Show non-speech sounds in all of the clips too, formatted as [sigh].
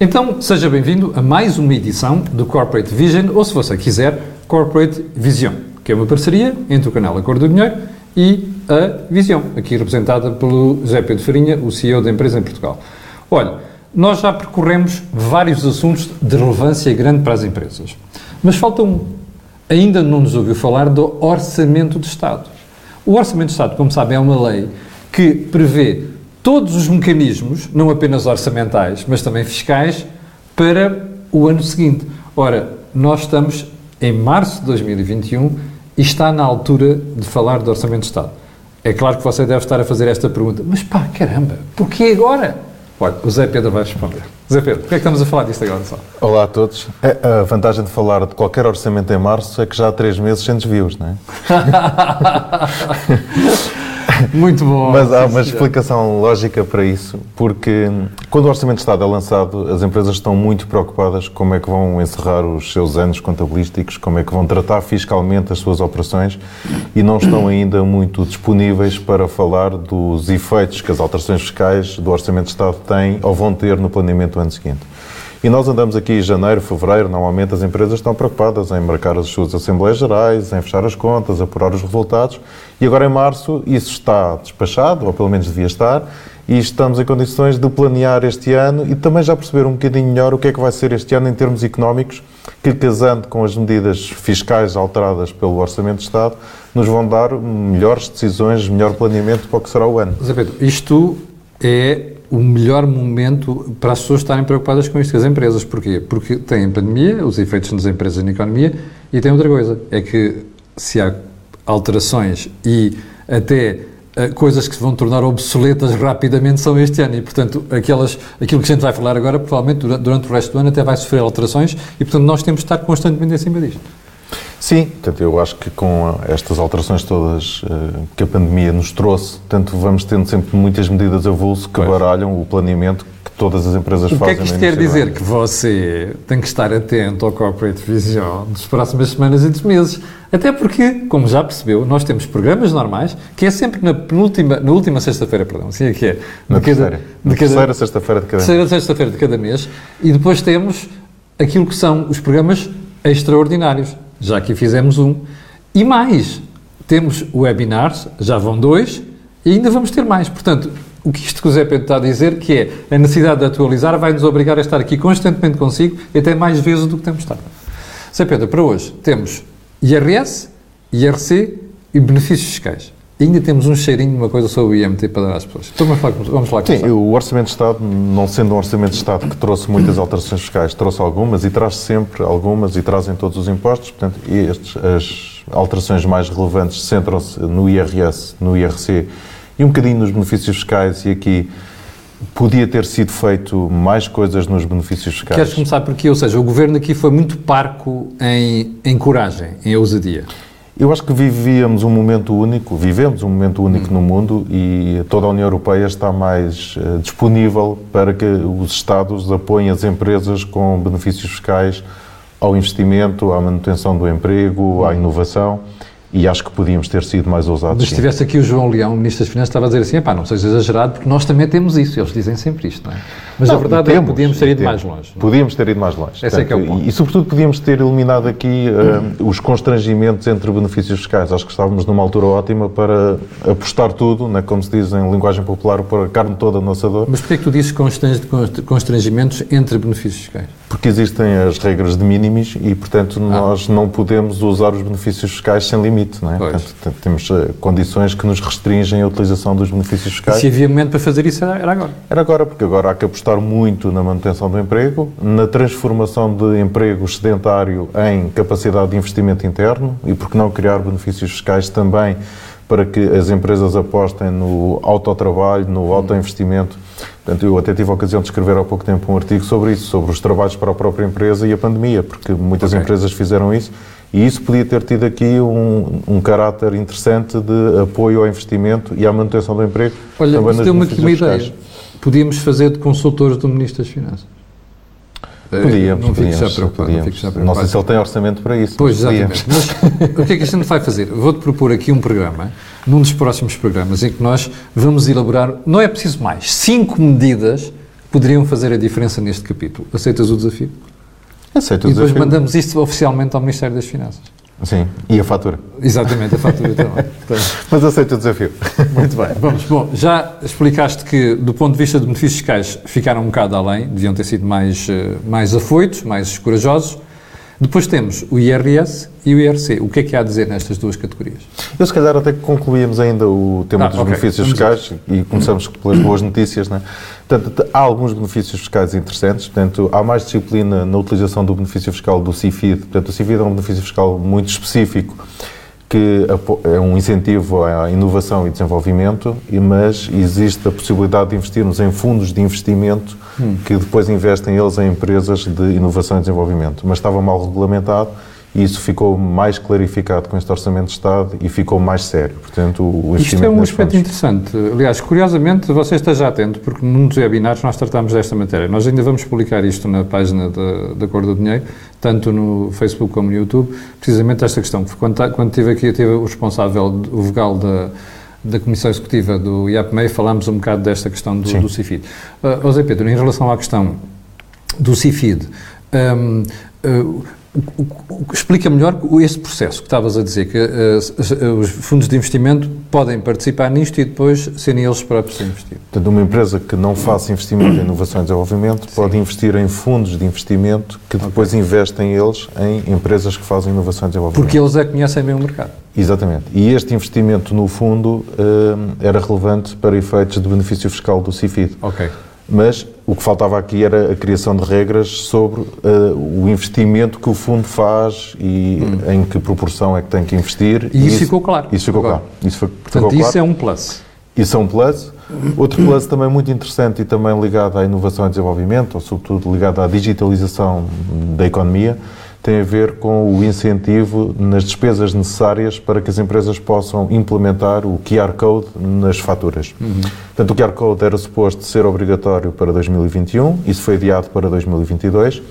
Então, seja bem-vindo a mais uma edição do Corporate Vision, ou se você quiser, Corporate Vision, que é uma parceria entre o canal A Cor do Dinheiro e a Visão, aqui representada pelo José Pedro Farinha, o CEO da empresa em Portugal. Olha, nós já percorremos vários assuntos de relevância grande para as empresas, mas falta um. Ainda não nos ouviu falar do Orçamento de Estado. O Orçamento de Estado, como sabem, é uma lei que prevê todos os mecanismos, não apenas orçamentais, mas também fiscais, para o ano seguinte. Ora, nós estamos em março de 2021 e está na altura de falar do Orçamento de Estado. É claro que você deve estar a fazer esta pergunta, mas pá, caramba, porquê agora? Olha, o Zé Pedro vai responder. Zé Pedro, porquê é que estamos a falar disto agora só? Olá a todos. A vantagem de falar de qualquer orçamento em março é que já há três meses sem desvios, não é? [laughs] Muito bom. Mas há uma explicação lógica para isso, porque quando o Orçamento de Estado é lançado, as empresas estão muito preocupadas como é que vão encerrar os seus anos contabilísticos, como é que vão tratar fiscalmente as suas operações e não estão ainda muito disponíveis para falar dos efeitos que as alterações fiscais do Orçamento de Estado têm ou vão ter no planeamento do ano seguinte. E nós andamos aqui em janeiro, fevereiro, normalmente as empresas estão preocupadas em marcar as suas Assembleias Gerais, em fechar as contas, apurar os resultados. E agora em março isso está despachado, ou pelo menos devia estar, e estamos em condições de planear este ano e também já perceber um bocadinho melhor o que é que vai ser este ano em termos económicos, que casando com as medidas fiscais alteradas pelo Orçamento de Estado, nos vão dar melhores decisões, melhor planeamento para o que será o ano. Zé Pedro, isto é o melhor momento para as pessoas estarem preocupadas com isto, as empresas. Porquê? Porque tem a pandemia, os efeitos nas empresas e na economia, e tem outra coisa, é que se há alterações e até uh, coisas que se vão tornar obsoletas rapidamente são este ano e, portanto, aquelas, aquilo que a gente vai falar agora, provavelmente durante, durante o resto do ano até vai sofrer alterações e, portanto, nós temos de estar constantemente em cima disto. Sim, portanto, eu acho que com estas alterações todas uh, que a pandemia nos trouxe, tanto vamos tendo sempre muitas medidas a avulso que pois. baralham o planeamento que todas as empresas fazem. O que é que isto quer dizer? Que você tem que estar atento ao Corporate Vision das próximas semanas e dos meses. Até porque, como já percebeu, nós temos programas normais, que é sempre na penúltima, na última sexta-feira, perdão, assim é que é. Na terceira. Na terceira sexta-feira de cada mês. Terceira sexta-feira de cada mês. E depois temos aquilo que são os programas extraordinários já aqui fizemos um. E mais, temos webinars, já vão dois, e ainda vamos ter mais. Portanto, o que isto que o Zé Pedro está a dizer, que é a necessidade de atualizar, vai nos obrigar a estar aqui constantemente consigo, e até mais vezes do que temos estado. Zé Pedro, para hoje temos IRS, IRC e benefícios fiscais. E ainda temos um cheirinho de uma coisa sobre o IMT para dar às pessoas. Então vamos falar, vamos com Sim, o Orçamento de Estado, não sendo um Orçamento de Estado que trouxe muitas alterações fiscais, trouxe algumas e traz sempre algumas e trazem todos os impostos. Portanto, estes, as alterações mais relevantes centram-se no IRS, no IRC e um bocadinho nos benefícios fiscais e aqui podia ter sido feito mais coisas nos benefícios fiscais. Queres começar por aqui? Ou seja, o Governo aqui foi muito parco em, em coragem, em ousadia. Eu acho que vivíamos um momento único, vivemos um momento único no mundo e toda a União Europeia está mais uh, disponível para que os Estados apoiem as empresas com benefícios fiscais ao investimento, à manutenção do emprego, à inovação. E acho que podíamos ter sido mais ousados. Mas se estivesse aqui o João Leão, Ministro das Finanças, estava a dizer assim: pá, não seja exagerado, porque nós também temos isso. Eles dizem sempre isto, não é? Mas não, a verdade temos, é que podíamos ter ido temos. mais longe. Não? É? Podíamos ter ido mais longe. Esse é que é o ponto. E, e, sobretudo, podíamos ter eliminado aqui uh, os constrangimentos entre benefícios fiscais. Acho que estávamos numa altura ótima para apostar tudo, né, como se diz em linguagem popular, para a carne toda no assador. Mas porquê é que tu dizes constrangimentos entre benefícios fiscais? Porque existem as regras de minimis e, portanto, ah. nós não podemos usar os benefícios fiscais sem limite, não é? Portanto, temos eh, condições que nos restringem a utilização dos benefícios fiscais. E se havia momento para fazer isso, era agora? Era agora, porque agora há que apostar muito na manutenção do emprego, na transformação de emprego sedentário em capacidade de investimento interno e, por que não, criar benefícios fiscais também para que as empresas apostem no autotrabalho, no autoinvestimento. Portanto, eu até tive a ocasião de escrever há pouco tempo um artigo sobre isso, sobre os trabalhos para a própria empresa e a pandemia, porque muitas okay. empresas fizeram isso e isso podia ter tido aqui um, um caráter interessante de apoio ao investimento e à manutenção do emprego. Olha, deu-me aqui uma ideia. Podíamos fazer de consultores do Ministro das Finanças. Podíamos, não podíamos, fico já preocupado, podíamos. Não, fico já preocupado. não sei se ele tem orçamento para isso. Pois, exatamente. Mas o que é que a gente vai fazer? Vou-te propor aqui um programa, num dos próximos programas, em que nós vamos elaborar, não é preciso mais, cinco medidas poderiam fazer a diferença neste capítulo. Aceitas o desafio? Aceito o e depois desafio. mandamos isto oficialmente ao Ministério das Finanças. Sim, e a fatura. Exatamente, a fatura também. [laughs] Mas aceito o desafio. [laughs] Muito bem, vamos. Bom, já explicaste que, do ponto de vista de benefícios fiscais, ficaram um bocado além, deviam ter sido mais, eh, mais afoitos, mais corajosos. Depois temos o IRS e o IRC. O que é que há a dizer nestas duas categorias? Eu, se calhar, até que concluíamos ainda o tema Ah, dos ok. benefícios Vamos fiscais e começamos pelas boas notícias. Né? Portanto, há alguns benefícios fiscais interessantes. Portanto, há mais disciplina na utilização do benefício fiscal do CIFID. Portanto, o CIFID é um benefício fiscal muito específico que é um incentivo à inovação e desenvolvimento, mas existe a possibilidade de investirmos em fundos de investimento que depois investem eles em empresas de inovação e desenvolvimento. Mas estava mal regulamentado e isso ficou mais clarificado com este Orçamento de Estado e ficou mais sério. Portanto, o Isto é um aspecto fundos. interessante. Aliás, curiosamente, você esteja atento, porque num dos webinars nós tratámos desta matéria. Nós ainda vamos publicar isto na página da, da Cor do Dinheiro, tanto no Facebook como no YouTube, precisamente esta questão. Quando, ta- quando tive aqui, eu tive o responsável, o vogal da, da Comissão Executiva do IAPMEI, falámos um bocado desta questão do, Sim. do CIFID. Uh, José Pedro, em relação à questão do CIFID, hum, uh, o- explica melhor esse processo que estavas a dizer, que uh, os fundos de investimento podem participar nisto e depois serem eles próprios a investir. Portanto, uma empresa que não faça investimento em inovação e desenvolvimento pode investir em fundos de investimento que depois investem eles em empresas que fazem inovação e desenvolvimento. Porque eles é que conhecem bem o mercado. Exatamente. E este investimento, no fundo, hum, era relevante para efeitos de benefício fiscal do CIFID. Ok. Mas o que faltava aqui era a criação de regras sobre uh, o investimento que o fundo faz e em que proporção é que tem que investir. Hum. E isso ficou claro. Isso ficou Agora. claro. Isso foi, Portanto, ficou isso claro. é um plus. Isso é um plus. Outro plus também muito interessante e também ligado à inovação e desenvolvimento, ou sobretudo ligado à digitalização da economia, tem a ver com o incentivo nas despesas necessárias para que as empresas possam implementar o QR Code nas faturas. Portanto, o QR Code era suposto ser obrigatório para 2021, isso foi adiado para 2022.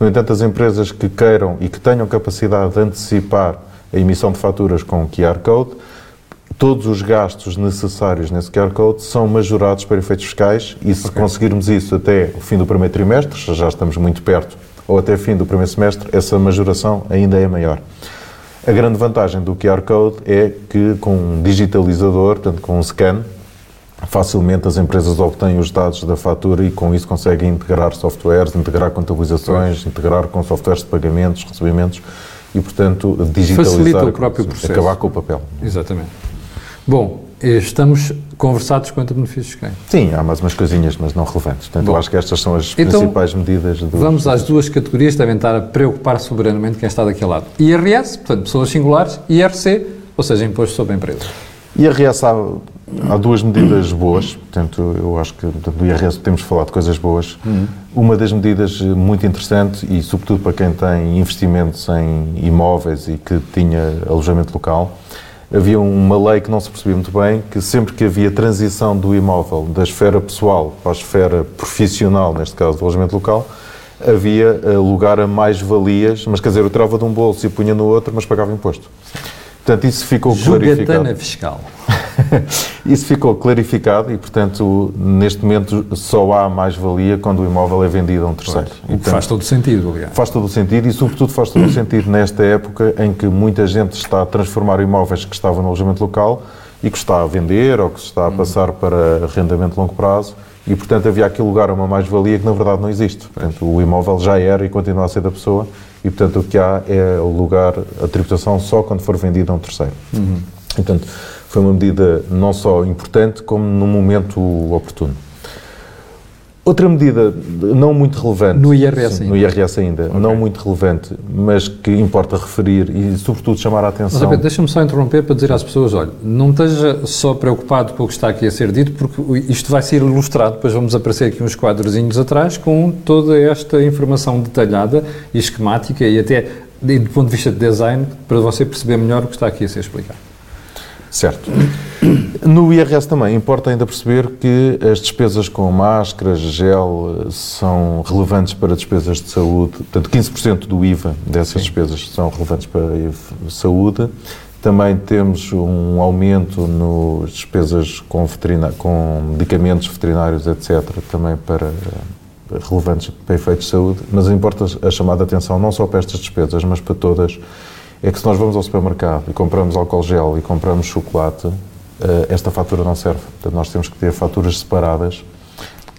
No entanto, as empresas que queiram e que tenham capacidade de antecipar a emissão de faturas com o QR Code todos os gastos necessários nesse QR Code são majorados para efeitos fiscais e se conseguirmos isso até o fim do primeiro trimestre, já estamos muito perto, ou até fim do primeiro semestre, essa majoração ainda é maior. A grande vantagem do QR Code é que com um digitalizador, portanto com um scan, facilmente as empresas obtêm os dados da fatura e com isso conseguem integrar softwares, integrar contabilizações, integrar com softwares de pagamentos, recebimentos e, portanto, digitalizar. Facilita o próprio processo. Acabar com o papel. Exatamente. Bom, estamos conversados quanto a benefícios fiscais. Sim, há mais umas coisinhas, mas não relevantes. Portanto, Bom. eu acho que estas são as Então, principais medidas do. Vamos às duas categorias que devem estar a preocupar soberanamente quem está daquele lado. IRS, portanto, pessoas singulares, IRC, ou seja, Imposto sobre Empresas. IRS há, há duas medidas boas, portanto, eu acho que do IRS temos falado de coisas boas. Uma das medidas muito interessante, e sobretudo para quem tem investimentos em imóveis e que tinha alojamento local, havia uma lei que não se percebia muito bem, que sempre que havia transição do imóvel da esfera pessoal para a esfera profissional, neste caso do alojamento local, havia eh, lugar a mais-valias, mas quer dizer, eu tirava de um bolso e punha no outro, mas pagava imposto. Portanto, isso ficou clarificado. Jogatana fiscal. [laughs] Isso ficou clarificado e, portanto, neste momento só há mais-valia quando o imóvel é vendido a um terceiro. O que Então, faz todo o sentido, aliás. faz todo o sentido e, sobretudo, faz todo o sentido [clears throat] nesta época em que muita gente está a transformar imóveis que estavam no alojamento local e que está a vender ou que se está a passar para arrendamento de longo prazo e, portanto, havia aqui lugar a uma mais-valia que, na verdade, não existe. Portanto, o imóvel já era e continua a ser da pessoa e, portanto, o que há é o lugar, a tributação só quando for vendido a um terceiro. Portanto, foi uma medida não só importante, como num momento oportuno. Outra medida não muito relevante. No IRS Sim, ainda. No IRS ainda, não muito relevante, mas que importa referir e, sobretudo, chamar a Mas, atenção. Pedro, deixa-me só interromper para dizer às pessoas, olha, não esteja só preocupado com o que está aqui a ser dito, porque isto vai ser ilustrado, depois vamos aparecer aqui uns quadrozinhos atrás com toda esta informação detalhada e esquemática e até do ponto de vista de design, para você perceber melhor o que está aqui a ser explicado. Certo. No IRS também importa ainda perceber que as despesas com máscaras, gel, eh, são relevantes para despesas de saúde. Portanto, 15% do IVA dessas despesas são relevantes para a saúde Também temos um aumento nas despesas com, com medicamentos veterinários, etc., também para eh, relevantes para efeitos de saúde, mas importa a chamada atenção não só para estas despesas, mas para todas, é que se nós vamos ao supermercado e compramos álcool gel e compramos chocolate, eh, esta fatura não serve. Portanto, nós temos que ter faturas separadas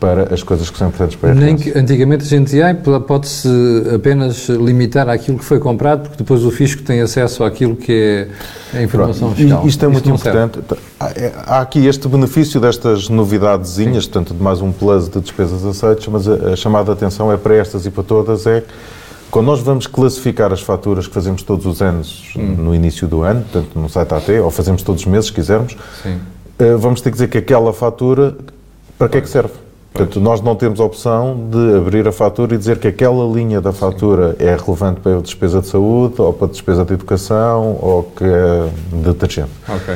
para as coisas que são importantes para a Nem que antigamente a gente dizia, pode-se apenas limitar àquilo que foi comprado, porque depois o fisco tem acesso àquilo que é a informação Pronto. fiscal. Isto é muito importante. Serve. Há aqui este benefício destas novidadezinhas, Sim. portanto, de mais um plus de despesas aceitas, mas a, a chamada atenção é para estas e para todas, é quando nós vamos classificar as faturas que fazemos todos os anos hum. no início do ano, portanto, no site AT, ou fazemos todos os meses, se quisermos. Eh, vamos ter que dizer que aquela fatura, para que é que serve? Portanto, nós não temos a opção de abrir a fatura e dizer que aquela linha da fatura Sim. é relevante para a despesa de saúde, ou para a despesa de educação, ou que é detergente. Ok.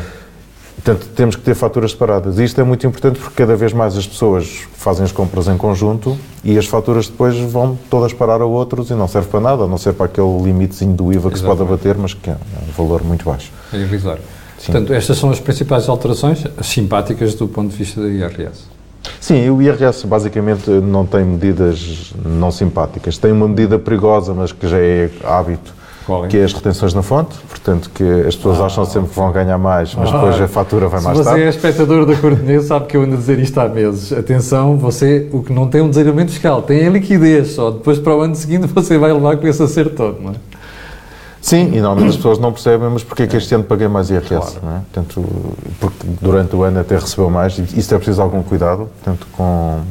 Portanto, temos que ter faturas separadas. E isto é muito importante porque cada vez mais as pessoas fazem as compras em conjunto e as faturas depois vão todas parar a outros e não serve para nada, a não ser para aquele limitezinho do IVA que Exatamente. se pode abater, mas que é um valor muito baixo. É irrisório. Portanto, estas são as principais alterações simpáticas do ponto de vista da IRS. Sim, o IRS basicamente não tem medidas não simpáticas. Tem uma medida perigosa, mas que já é hábito, é? que é as retenções na fonte. Portanto, que as pessoas ah, acham sempre que vão ganhar mais, mas ah, depois a fatura vai mais tarde. Se você é espectador da Cortenês, sabe que eu ando a dizer isto há meses. Atenção, você, o que não tem um desarmamento fiscal, tem a liquidez só. Depois, para o ano seguinte, você vai levar com esse acerto todo, não é? Sim, e normalmente as pessoas não percebem, mas porquê é que este ano paguei mais IRS? Claro. Não é? Portanto, porque durante o ano até recebeu mais, e isso é preciso algum cuidado, portanto, com,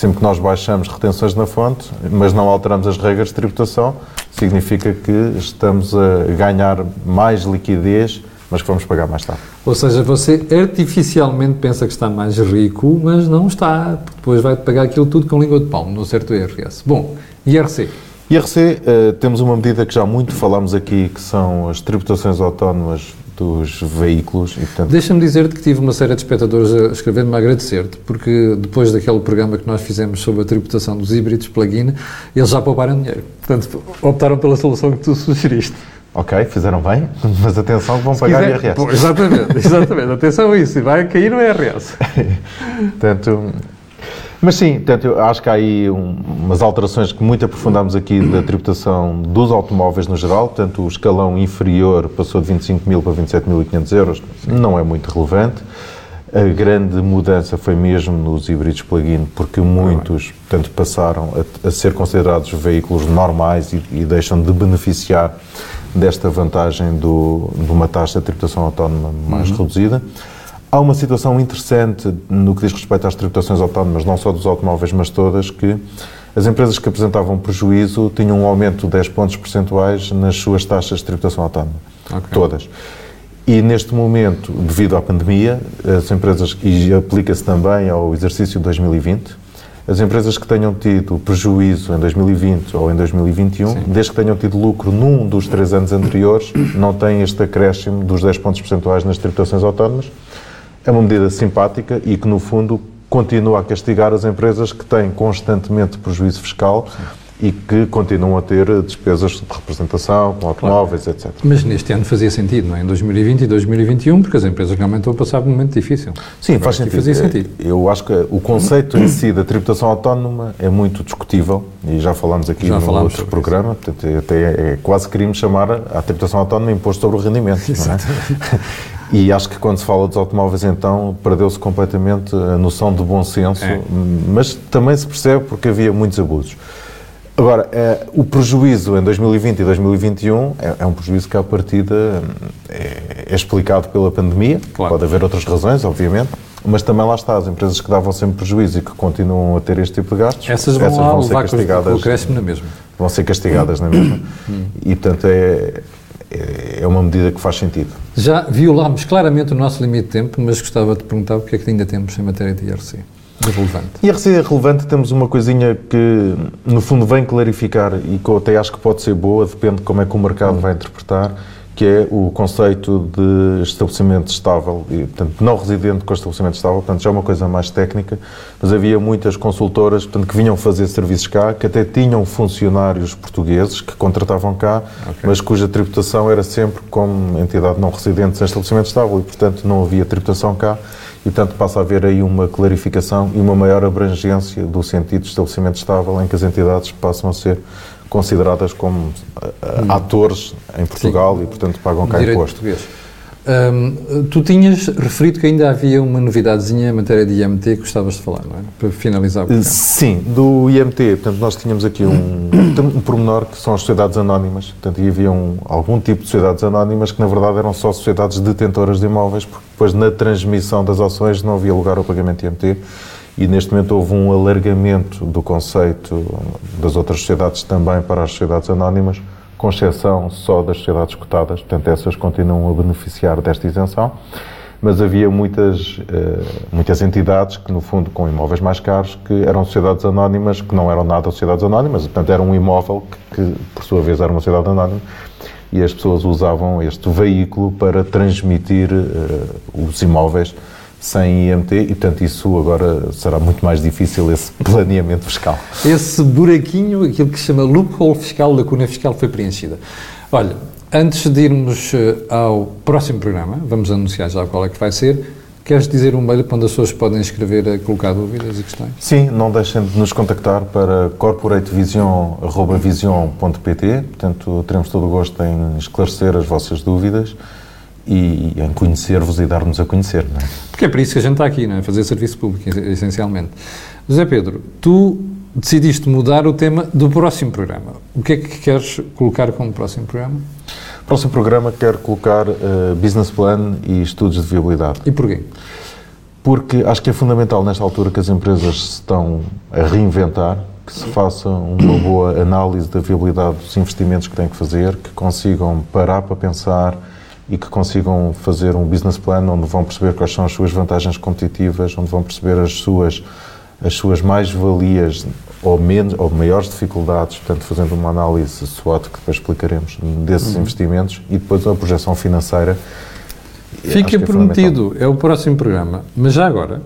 sempre que nós baixamos retenções na fonte, mas não alteramos as regras de tributação, significa que estamos a ganhar mais liquidez, mas que vamos pagar mais tarde. Ou seja, você artificialmente pensa que está mais rico, mas não está, depois vai pagar aquilo tudo com língua de pão, no certo IRS. Bom, IRC. IRC, uh, temos uma medida que já muito falámos aqui, que são as tributações autónomas dos veículos. Portanto... Deixa-me dizer-te que tive uma série de espectadores a escrever-me a agradecer-te, porque depois daquele programa que nós fizemos sobre a tributação dos híbridos plug-in, eles já pouparam dinheiro. Portanto, optaram pela solução que tu sugeriste. Ok, fizeram bem, [laughs] mas atenção que vão Se pagar quiser, IRS. Pô, exatamente, [laughs] exatamente. atenção a isso, vai cair no IRS. [laughs] Portanto, mas sim, portanto, eu acho que há aí um, umas alterações que muito aprofundamos aqui da tributação dos automóveis no geral, portanto, o escalão inferior passou de 25 mil para 27.500 euros, não é muito relevante. A grande mudança foi mesmo nos híbridos plug-in, porque muitos, portanto, passaram a, a, ser considerados veículos normais e, e, deixam de beneficiar desta vantagem do, de uma taxa de tributação autónoma mais uhum. reduzida. Há uma situação interessante no que diz respeito às tributações autónomas, não só dos automóveis, mas todas, que as empresas que apresentavam prejuízo tinham um aumento de 10 pontos percentuais nas suas taxas de tributação autónoma. Okay. Todas. E neste momento, devido à pandemia, as empresas, e aplica-se também ao exercício de 2020, as empresas que tenham tido prejuízo em 2020 ou em 2021, Sim. desde que tenham tido lucro num dos três anos anteriores, não têm este acréscimo dos 10 pontos percentuais nas tributações autónomas é uma medida simpática e que, no fundo, continua a castigar as empresas que têm constantemente prejuízo fiscal Sim. E que continuam a ter despesas de representação, com automóveis, claro. etc. Mas neste ano fazia sentido, não é? Em 2020 e 2021, porque as empresas realmente estão a passar por um momento difícil. Sim, Agora, faz sentido. Fazia sentido. Eu acho que o conceito em si da tributação autónoma é muito discutível e já falámos aqui já no outro programa, portanto, até é, é quase queríamos chamar a tributação autónoma imposto sobre o rendimento. Exatamente. Não é? [laughs] E acho que quando se fala dos automóveis, então, perdeu-se completamente a noção de bom senso, é. mas também se percebe porque havia muitos abusos. Agora, é, o prejuízo em 2020 e 2021 é, é um prejuízo que, à partida, é, é explicado pela pandemia. Claro. Pode haver outras razões, obviamente, mas também lá está, as empresas que davam sempre prejuízo e que continuam a ter este tipo de gastos, essas vão, essas vão ser castigadas. O crescimento na mesma. Vão ser castigadas na mesma. E, portanto, é, é, é uma medida que faz sentido. Já violámos claramente o nosso limite de tempo, mas gostava de perguntar o que é que ainda temos em matéria de IRC. De relevante. IRC é relevante, temos uma coisinha que, no fundo, vem clarificar e que eu até acho que pode ser boa, depende de como é que o mercado vai interpretar, que é o conceito de estabelecimento estável, e, portanto, não residente com estabelecimento estável, portanto, já é uma coisa mais técnica, mas havia muitas consultoras portanto, que vinham fazer serviços cá, que até tinham funcionários portugueses que contratavam cá, okay. mas cuja tributação era sempre como entidade não residente sem estabelecimento estável e, portanto, não havia tributação cá e, portanto, passa a haver aí uma clarificação e uma maior abrangência do sentido de estabelecimento estável em que as entidades passam a ser consideradas como uh, atores em Portugal Sim. e, portanto, pagam cá Direito imposto. Português. Um, tu tinhas referido que ainda havia uma novidadezinha em matéria de IMT que gostavas de falar, não é? Para finalizar o programa. Sim, do IMT. Portanto, nós tínhamos aqui um, um pormenor que são as sociedades anónimas. Portanto, e havia um, algum tipo de sociedades anónimas que, na verdade, eram só sociedades detentoras de imóveis, porque depois, na transmissão das ações, não havia lugar ao pagamento de IMT e neste momento houve um alargamento do conceito das outras sociedades também para as sociedades anónimas, com exceção só das sociedades cotadas, portanto essas continuam a beneficiar desta isenção, mas havia muitas, eh, muitas entidades que, no fundo, com imóveis mais caros, que eram sociedades anónimas, que não eram nada sociedades anónimas, portanto era um imóvel que, que por sua vez, era uma sociedade anónima, e as pessoas usavam este veículo para transmitir uh, os imóveis sem IMT e, portanto, isso agora será muito mais difícil, esse [laughs] planeamento fiscal. Esse buraquinho, aquilo que se chama loophole fiscal, lacuna fiscal, foi preenchida. Olha, antes de irmos eh, ao próximo programa, vamos anunciar já qual é que vai ser, Queres dizer um mail para onde as pessoas podem escrever a colocar dúvidas e questões? Sim, não deixem de nos contactar para corporatevision.pt, portanto teremos todo o gosto em esclarecer as vossas dúvidas e em conhecer-vos e dar-nos a conhecer. Não é? Porque é para isso que a gente está aqui, não é? fazer serviço público, essencialmente. José Pedro, tu decidiste mudar o tema do próximo programa. O que é que queres colocar como próximo programa? Próximo programa quero colocar uh, business plan e estudos de viabilidade. E porquê? Porque acho que é fundamental nesta altura que as empresas se estão a reinventar, que se faça uma boa análise da viabilidade dos investimentos que têm que fazer, que consigam parar para pensar e que consigam fazer um business plan onde vão perceber quais são as suas vantagens competitivas, onde vão perceber as suas, as suas mais-valias ou, menos, ou maiores dificuldades, portanto, fazendo uma análise SWOT que depois explicaremos desses uhum. investimentos e depois a projeção financeira. Fica é prometido, é o próximo programa. Mas já agora,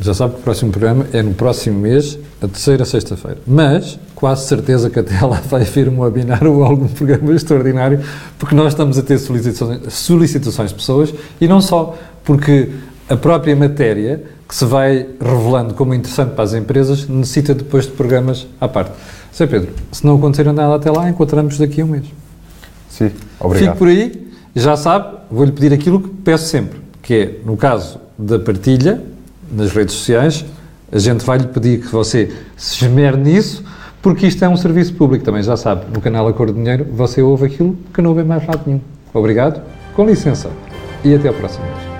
já sabe que o próximo programa é no próximo mês, a terceira sexta-feira. Mas, quase certeza que até lá vai haver um webinar ou algum programa extraordinário, porque nós estamos a ter solicitações, solicitações de pessoas e não só, porque a própria matéria que se vai revelando como interessante para as empresas necessita depois de programas à parte. Sr. Pedro, se não acontecer nada até lá, encontramos daqui a um mês. Sim, obrigado. Fique por aí, já sabe, vou-lhe pedir aquilo que peço sempre, que é, no caso da partilha, nas redes sociais, a gente vai lhe pedir que você se esmere nisso, porque isto é um serviço público, também já sabe. No canal Acordo Dinheiro você ouve aquilo que não ouve mais lado nenhum. Obrigado, com licença e até ao próximo.